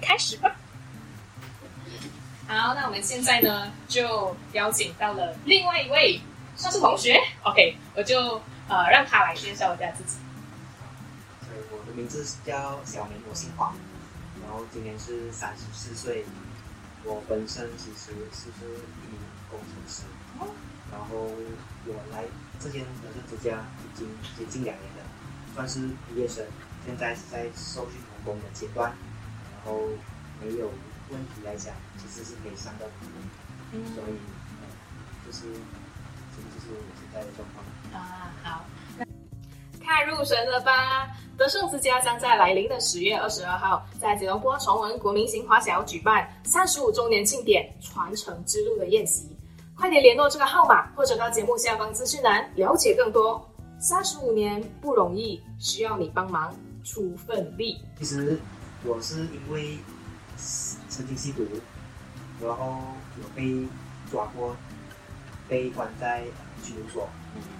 开始吧。好，那我们现在呢，就邀请到了另外一位算是同学，OK，我就呃让他来介绍一下自己。对，我的名字叫小明，我姓黄，然后今年是三十四岁。我本身其实是一名工程师，然后我来这间德胜之家已经接近两年了，算是毕业生，现在是在受训童工的阶段，然后没有问题来讲，其实是可以上到童工，所以，就是，这个就是我现在的状况。啊，好，太入神了吧！德胜之家将在来临的十月二十二号，在吉隆坡崇文国民型华小举办三十五周年庆典传承之路的宴席。快点联络这个号码，或者到节目下方资讯栏了解更多。三十五年不容易，需要你帮忙出份力。其实我是因为曾经吸毒，然后有被抓过，被关在拘留所，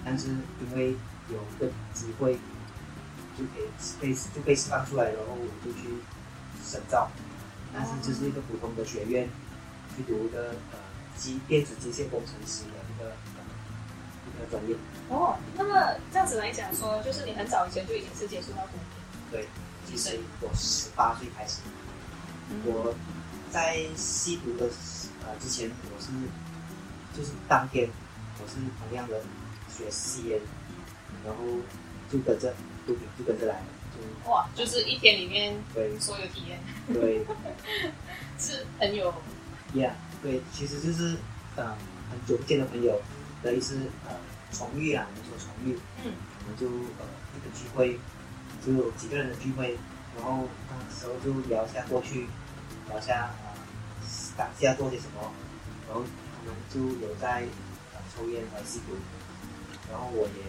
但是因为有个机会。就可以被就被释放出来，然后我就去深造，但是就是一个普通的学院去读的呃机电子机械工程师的一个一个专业。哦，那么这样子来讲说，就是你很早以前就已经是接触到毒品。对，其实我十八岁开始，我在吸毒的呃之前，我是就是当天我是同样的学吸烟，然后就跟着。毒品就跟着来了，就哇，就是一天里面对所有体验，对，是很有，Yeah，对，其实就是呃很久不见的朋友的一次呃重遇啊，我们说重遇，嗯，我们就呃一个聚会，就有几个人的聚会，然后那时候就聊一下过去，聊一下呃当下做些什么，然后他们就有在呃抽烟和吸毒，然后我也。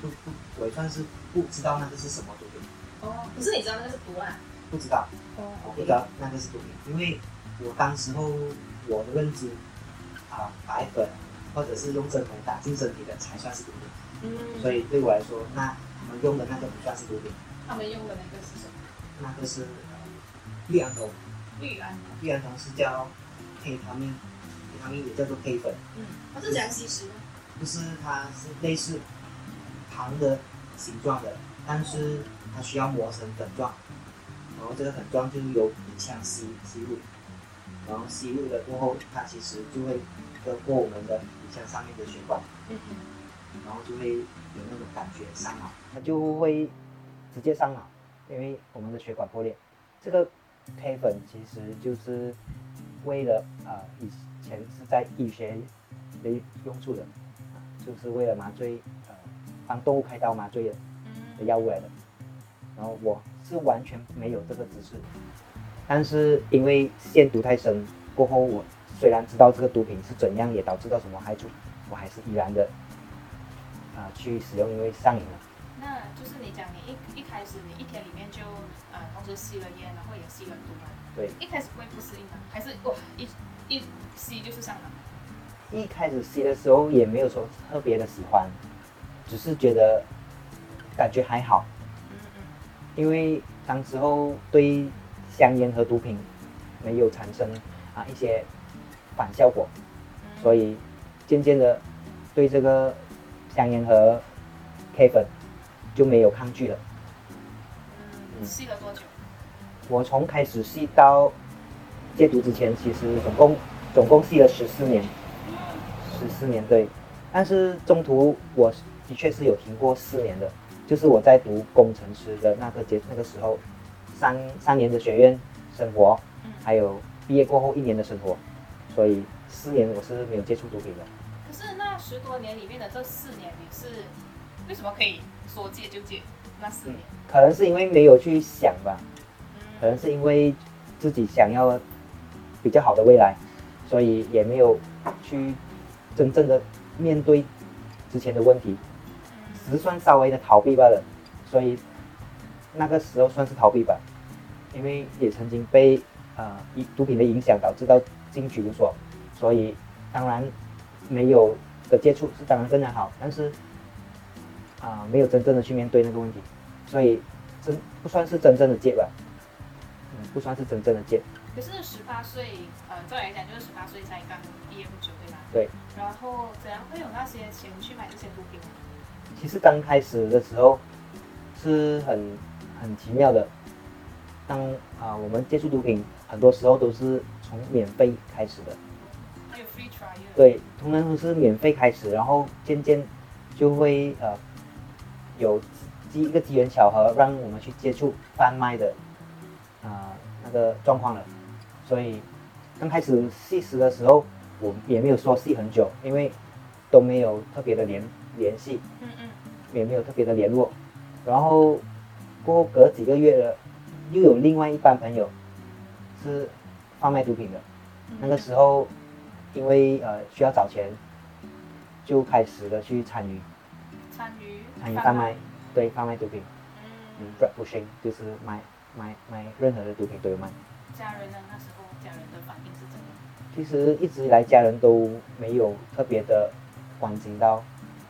不不，我也算是不知道那个是什么毒品。哦，可是你知道那个是毒啊？不知道。哦。我不知道那个是毒品，因为我当时候我的认知啊，白粉或者是用针筒打进身体的才算是毒品。嗯。所以对我来说，那他们用的那个不算是毒品。他们用的那个是什么？那个是氯胺酮。氯胺。氯胺酮是叫 K 他命，K 他命也叫做 K 粉。嗯。它是怎样吸食？不是，它是类似。糖的形状的，但是它需要磨成粉状，然后这个粉状就是由鼻腔吸吸入，然后吸入了过后，它其实就会通过我们的鼻腔上面的血管，然后就会有那种感觉上脑，它就会直接上脑，因为我们的血管破裂。这个 K 粉其实就是为了啊以前是在医学的用处的，就是为了麻醉呃。帮动物开刀麻醉的药物来的，然后我是完全没有这个知识，但是因为限毒太深，过后我虽然知道这个毒品是怎样，也导致到什么害处，我还是依然的啊去使用，因为上瘾了。那就是你讲你一一开始你一天里面就呃同时吸了烟，然后也吸了毒嘛？对。一开始会不适应吗？还是哇一一吸就是上瘾？一开始吸的时候也没有说特别的喜欢。只是觉得感觉还好，嗯嗯因为当时候对香烟和毒品没有产生啊一些反效果，所以渐渐的对这个香烟和 K 粉就没有抗拒了。嗯，吸了多久？我从开始吸到戒毒之前，其实总共总共吸了十四年，十四年对，但是中途我。的确是有停过四年的，就是我在读工程师的那个阶那个时候，三三年的学院生活，还有毕业过后一年的生活，所以四年我是没有接触毒品的。十多年里面的这四年，你是为什么可以说戒就戒？那四年，可能是因为没有去想吧，可能是因为自己想要比较好的未来，所以也没有去真正的面对之前的问题。只算稍微的逃避罢了，所以那个时候算是逃避吧，因为也曾经被呃以毒品的影响导致到进拘留所，所以当然没有的接触是当然更加好，但是啊没有真正的去面对那个问题，所以真不算是真正的戒吧。嗯，不算是真正的戒。可是十八岁，呃，照理来讲就是十八岁才刚毕业不久，对吧？对。然后怎样会有那些钱去买这些毒品？其实刚开始的时候是很很奇妙的。当啊我们接触毒品，很多时候都是从免费开始的。对，通常都是免费开始，然后渐渐就会呃有机一个机缘巧合，让我们去接触贩卖的啊那个状况了。所以刚开始吸食的时候，我也没有说吸很久，因为都没有特别的联联系，嗯嗯，也没有特别的联络。然后过后隔几个月了，又有另外一班朋友是贩卖毒品的，那个时候因为呃需要找钱，就开始了去参与参与参与贩卖，对贩卖毒品，嗯，drug pushing 就是买买买任何的毒品都有卖。家人呢？那时候家人的反应是怎样？其实一直以来，家人都没有特别的关心到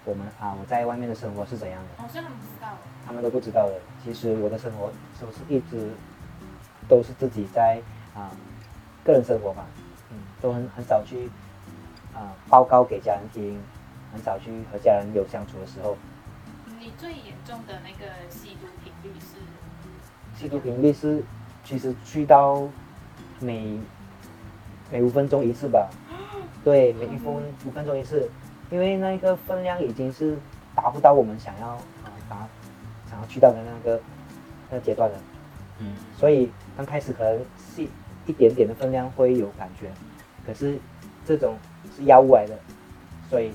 我们啊，我在外面的生活是怎样的。好像他们不知道。他们都不知道的。其实我的生活都是一直都是自己在啊个人生活吧，嗯，都很很少去啊报告给家人听，很少去和家人有相处的时候。你最严重的那个吸毒频率是？吸毒频率是。其实去到每每五分钟一次吧，对，每一分五分钟一次，因为那个分量已经是达不到我们想要啊达想要去到的那个那个阶段了，嗯，所以刚开始可能是一点点的分量会有感觉，可是这种是药物来的，所以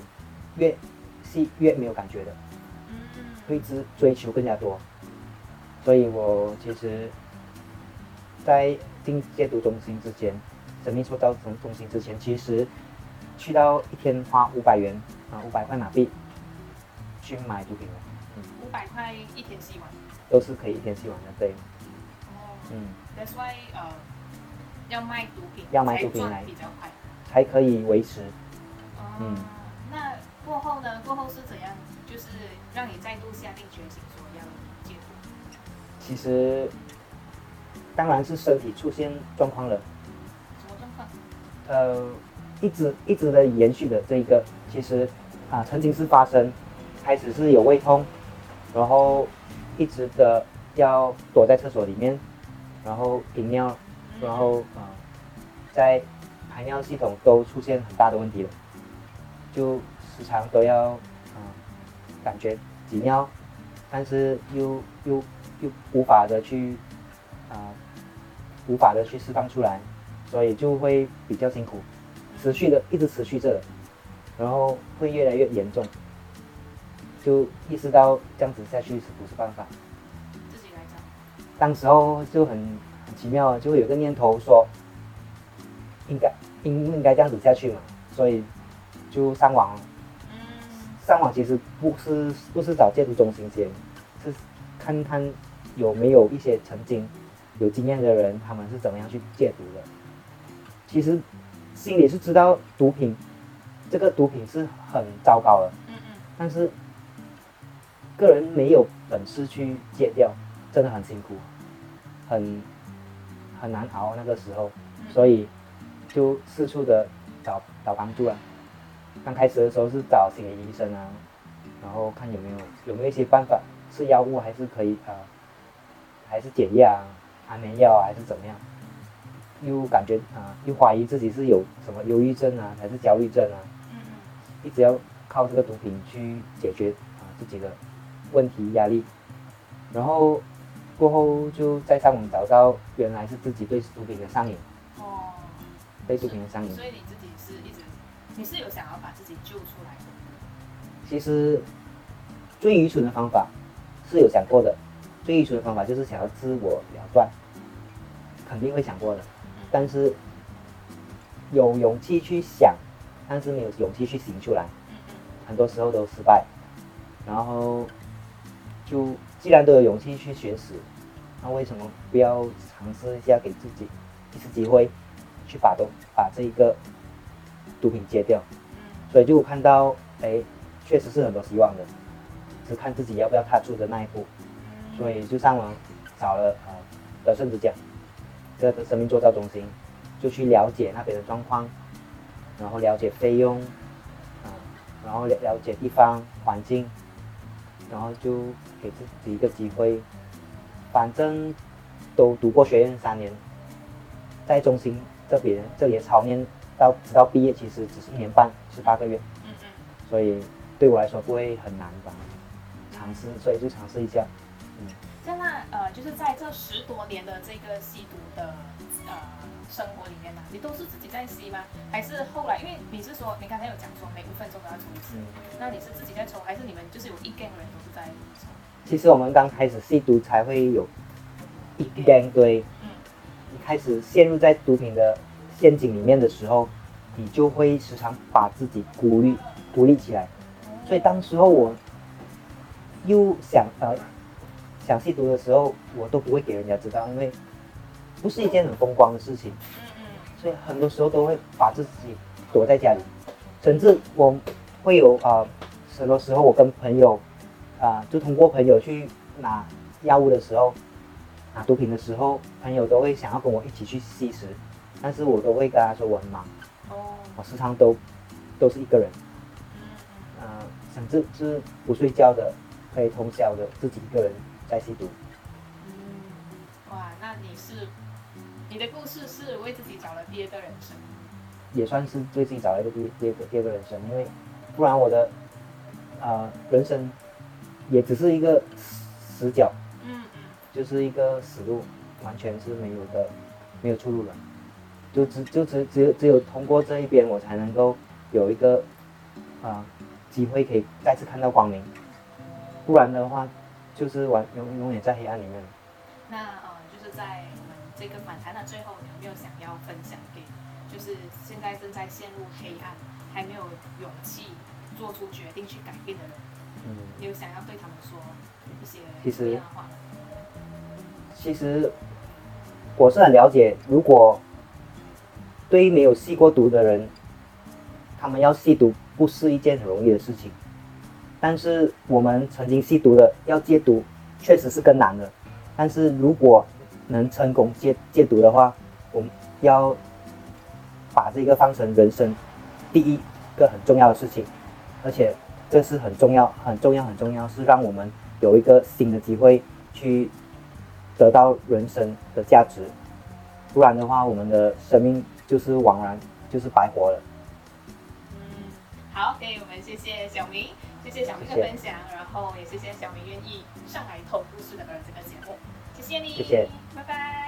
越吸越没有感觉的，嗯，会追追求更加多，所以我其实。在进戒毒中心之前，神秘塑造中中心之前，其实去到一天花五百元啊，五百块马币去买毒品五百块一天吸完？都是可以一天吸完的，对。哦。嗯。That's why 呃，要卖毒品，要卖毒品来比较快，才可以维持。嗯。那过后呢？过后是怎样？就是让你再度下定决心说要戒毒。其实。当然是身体出现状况了。什么状况？呃，一直一直的延续的这一个，其实啊，曾经是发生，开始是有胃痛，然后一直的要躲在厕所里面，然后频尿，然后啊，在排尿系统都出现很大的问题了，就时常都要啊，感觉挤尿，但是又又又无法的去啊。无法的去释放出来，所以就会比较辛苦，持续的一直持续着，然后会越来越严重，就意识到这样子下去是不是办法？自己来讲，当时候就很很奇妙，就会有个念头说，应该应应该这样子下去嘛，所以就上网，上网其实不是不是找戒毒中心先，是看看有没有一些曾经。有经验的人，他们是怎么样去戒毒的？其实心里是知道毒品，这个毒品是很糟糕的。但是个人没有本事去戒掉，真的很辛苦，很很难熬那个时候，所以就四处的找找帮助啊。刚开始的时候是找心理医生啊，然后看有没有有没有一些办法，是药物还是可以啊，还是减压。安眠药啊还是怎么样？又感觉啊，又怀疑自己是有什么忧郁症啊，还是焦虑症啊？一直要靠这个毒品去解决啊自己的问题压力，然后过后就在上网找到原来是自己对毒品的上瘾。哦。对毒品的上瘾。所以你自己是一直，你是有想要把自己救出来的？其实最愚蠢的方法是有想过的。最愚蠢的方法就是想要自我了断，肯定会想过的，但是有勇气去想，但是没有勇气去行出来，很多时候都失败。然后就既然都有勇气去寻死，那为什么不要尝试一下，给自己一次机会，去把毒把这一个毒品戒掉？所以就看到，哎，确实是很多希望的，只看自己要不要踏出的那一步。所以就上网找了呃德胜之家，这个生命做造中心，就去了解那边的状况，然后了解费用，啊，然后了了解地方环境，然后就给自己一个机会，反正都读过学院三年，在中心这边这里的操练到直到毕业其实只是一年半，十八个月，嗯嗯，所以对我来说不会很难吧，尝试，所以就尝试一下。嗯。在那呃，就是在这十多年的这个吸毒的呃生活里面呢，你都是自己在吸吗？还是后来因为你是说你刚才有讲说每五分钟都要抽一次，嗯，那你是自己在抽，还是你们就是有一 gang 人都是在抽？其实我们刚开始吸毒才会有一 gang 堆，嗯你开始陷入在毒品的陷阱里面的时候，你就会时常把自己孤立孤立起来。所以当时候我又想呃想吸毒的时候，我都不会给人家知道，因为不是一件很风光的事情，所以很多时候都会把自己躲在家里，甚至我会有啊、呃很多时候我跟朋友啊、就通过朋友去拿药物的时候，拿毒品的时候，朋友都会想要跟我一起去吸食，但是我都会跟他说我很忙，哦。我时常都都是一个人，嗯甚至是不睡觉的，可以通宵的自己一个人在吸毒。嗯，哇，那你是你的故事是为自己找了第二个人生，也算是对自己找了一个第第二个第二个人生，因为不然我的呃人生也只是一个死死角，嗯嗯就是一个死路，完全是没有的，没有出路了。就只就只只有只有通过这一边，我才能够有一个啊、机会可以再次看到光明，不然的话就是完永永远在黑暗里面。那呃，就是在这个访谈的最后，你有没有想要分享给，就是现在正在陷入黑暗，还没有勇气做出决定去改变的人，嗯，你有想要对他们说一些其实什么样的话？其实我是很了解，如果对于没有吸过毒的人，他们要吸毒不是一件很容易的事情。但是我们曾经吸毒的要戒毒，确实是更难的。但是如果能成功戒戒毒的话，我们要把这个放成人生第一个很重要的事情，而且这是很重要、很重要、很重要，是让我们有一个新的机会去得到人生的价值，不然的话，我们的生命就是枉然，就是白活了。嗯，好，给我们谢谢小明，谢谢小明的分享，然后也谢谢小明愿意上来透故事的这个节目，谢谢你，谢谢，拜拜。拜。